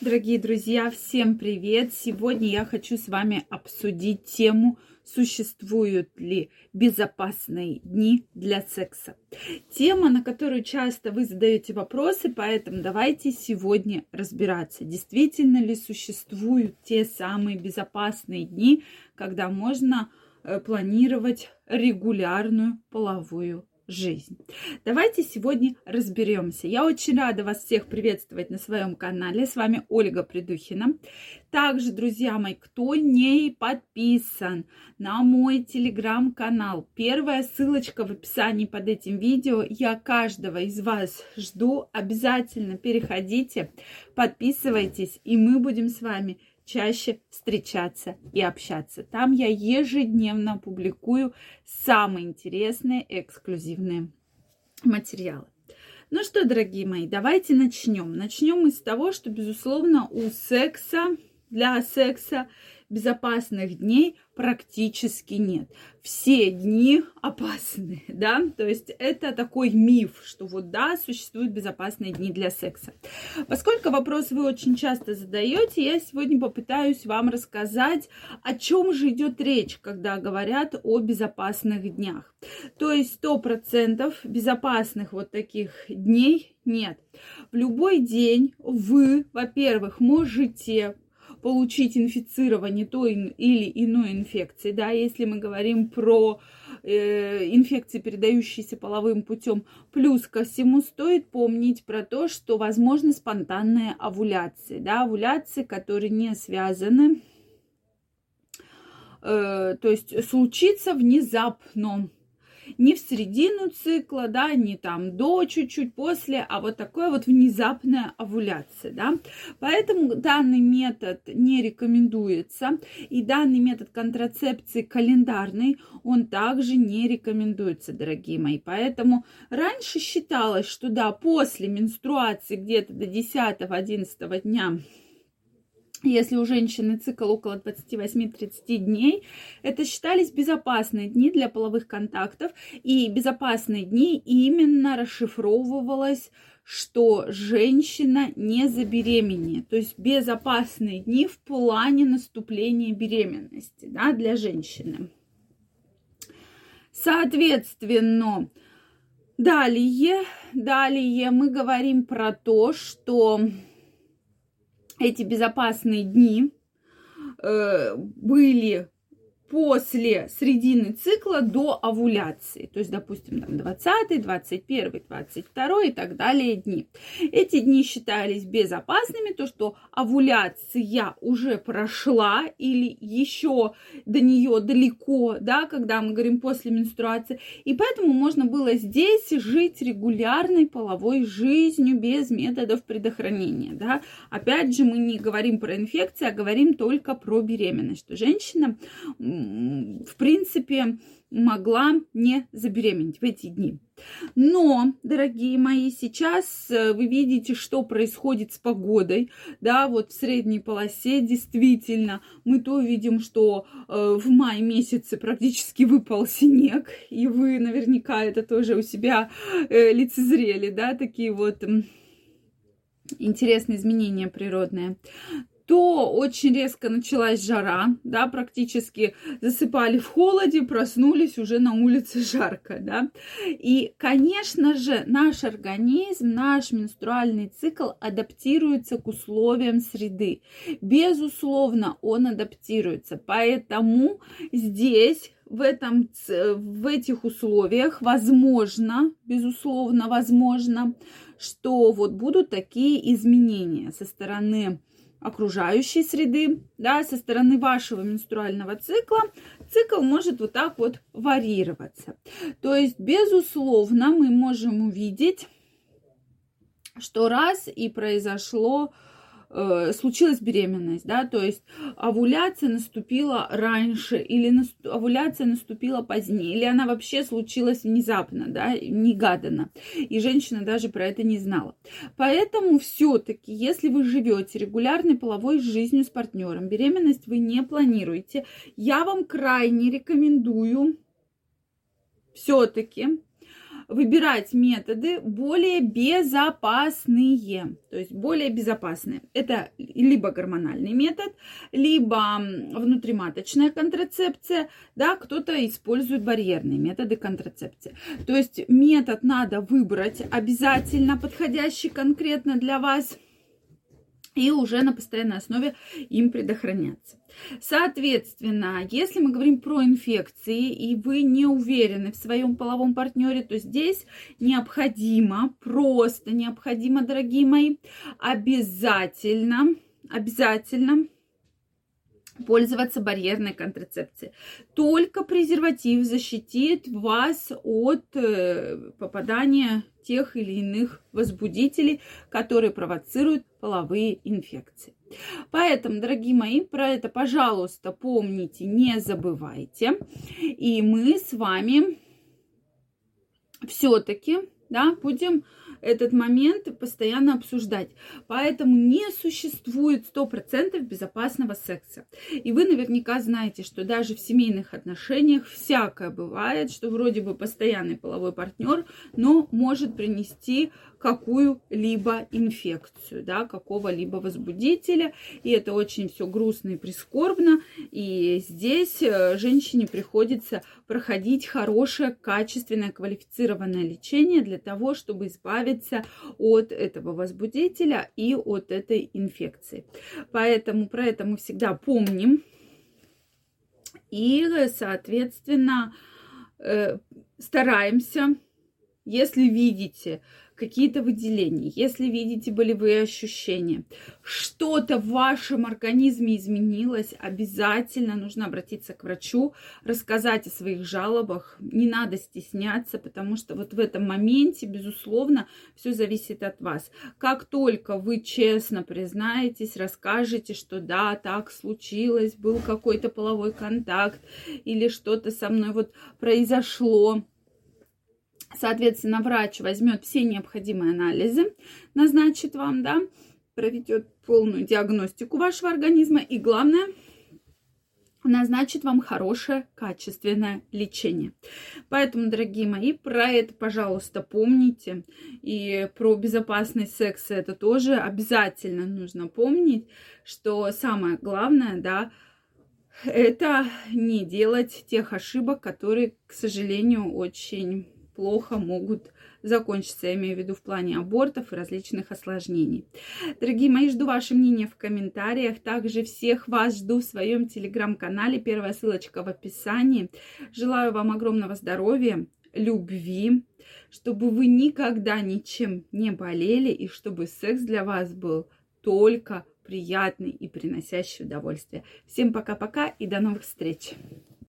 Дорогие друзья, всем привет! Сегодня я хочу с вами обсудить тему существуют ли безопасные дни для секса. Тема, на которую часто вы задаете вопросы, поэтому давайте сегодня разбираться, действительно ли существуют те самые безопасные дни, когда можно э, планировать регулярную половую жизнь. Давайте сегодня разберемся. Я очень рада вас всех приветствовать на своем канале. С вами Ольга Придухина. Также, друзья мои, кто не подписан на мой телеграм-канал, первая ссылочка в описании под этим видео. Я каждого из вас жду. Обязательно переходите, подписывайтесь, и мы будем с вами чаще встречаться и общаться. Там я ежедневно публикую самые интересные эксклюзивные материалы. Ну что, дорогие мои, давайте начнем. Начнем мы с того, что, безусловно, у секса, для секса безопасных дней практически нет. Все дни опасны, да, то есть это такой миф, что вот да, существуют безопасные дни для секса. Поскольку вопрос вы очень часто задаете, я сегодня попытаюсь вам рассказать, о чем же идет речь, когда говорят о безопасных днях. То есть сто процентов безопасных вот таких дней нет. В любой день вы, во-первых, можете получить инфицирование той или иной инфекции, да, если мы говорим про э, инфекции, передающиеся половым путем. Плюс ко всему стоит помнить про то, что возможны спонтанные овуляции, да, овуляции, которые не связаны, э, то есть случится внезапно не в середину цикла, да, не там до чуть-чуть после, а вот такое вот внезапная овуляция, да. Поэтому данный метод не рекомендуется, и данный метод контрацепции календарный, он также не рекомендуется, дорогие мои. Поэтому раньше считалось, что да, после менструации где-то до 10-11 дня если у женщины цикл около 28-30 дней, это считались безопасные дни для половых контактов. И безопасные дни именно расшифровывалось, что женщина не забеременеет. То есть безопасные дни в плане наступления беременности да, для женщины. Соответственно, далее, далее мы говорим про то, что эти безопасные дни э, были после середины цикла до овуляции. То есть, допустим, там 20, 21, 22 и так далее дни. Эти дни считались безопасными, то, что овуляция уже прошла или еще до нее далеко, да, когда мы говорим после менструации. И поэтому можно было здесь жить регулярной половой жизнью без методов предохранения, да. Опять же, мы не говорим про инфекции, а говорим только про беременность, что женщина в принципе, могла не забеременеть в эти дни. Но, дорогие мои, сейчас э, вы видите, что происходит с погодой. Да, вот в средней полосе действительно мы то видим, что э, в мае месяце практически выпал снег, и вы наверняка это тоже у себя э, лицезрели, да, такие вот интересные изменения природные то очень резко началась жара, да, практически засыпали в холоде, проснулись уже на улице жарко, да. И, конечно же, наш организм, наш менструальный цикл адаптируется к условиям среды. Безусловно, он адаптируется. Поэтому здесь в, этом, в этих условиях возможно, безусловно, возможно, что вот будут такие изменения со стороны окружающей среды, да, со стороны вашего менструального цикла, цикл может вот так вот варьироваться. То есть, безусловно, мы можем увидеть, что раз и произошло э, случилась беременность, да, то есть овуляция наступила раньше или нас, овуляция наступила позднее, или она вообще случилась внезапно, да, негаданно, и женщина даже про это не знала. Поэтому все-таки, если вы живете регулярной половой жизнью с партнером, беременность вы не планируете, я вам крайне рекомендую все-таки выбирать методы более безопасные, то есть более безопасные. Это либо гормональный метод, либо внутриматочная контрацепция, да, кто-то использует барьерные методы контрацепции. То есть метод надо выбрать обязательно подходящий конкретно для вас и уже на постоянной основе им предохраняться. Соответственно, если мы говорим про инфекции, и вы не уверены в своем половом партнере, то здесь необходимо, просто необходимо, дорогие мои, обязательно, обязательно пользоваться барьерной контрацепцией. Только презерватив защитит вас от э, попадания тех или иных возбудителей, которые провоцируют половые инфекции. Поэтому, дорогие мои, про это, пожалуйста, помните, не забывайте. И мы с вами все-таки да, будем этот момент постоянно обсуждать. Поэтому не существует 100% безопасного секса. И вы наверняка знаете, что даже в семейных отношениях всякое бывает, что вроде бы постоянный половой партнер, но может принести какую-либо инфекцию, да, какого-либо возбудителя. И это очень все грустно и прискорбно. И здесь э, женщине приходится проходить хорошее, качественное, квалифицированное лечение для того, чтобы избавиться от этого возбудителя и от этой инфекции. Поэтому про это мы всегда помним. И, соответственно, э, стараемся, если видите, какие-то выделения, если видите болевые ощущения, что-то в вашем организме изменилось, обязательно нужно обратиться к врачу, рассказать о своих жалобах. Не надо стесняться, потому что вот в этом моменте, безусловно, все зависит от вас. Как только вы честно признаетесь, расскажете, что да, так случилось, был какой-то половой контакт или что-то со мной вот произошло, Соответственно, врач возьмет все необходимые анализы, назначит вам, да, проведет полную диагностику вашего организма и, главное, назначит вам хорошее, качественное лечение. Поэтому, дорогие мои, про это, пожалуйста, помните. И про безопасный секс это тоже обязательно нужно помнить, что самое главное, да, это не делать тех ошибок, которые, к сожалению, очень плохо могут закончиться, я имею в виду в плане абортов и различных осложнений. Дорогие мои, жду ваше мнение в комментариях. Также всех вас жду в своем телеграм-канале. Первая ссылочка в описании. Желаю вам огромного здоровья, любви, чтобы вы никогда ничем не болели и чтобы секс для вас был только приятный и приносящий удовольствие. Всем пока-пока и до новых встреч!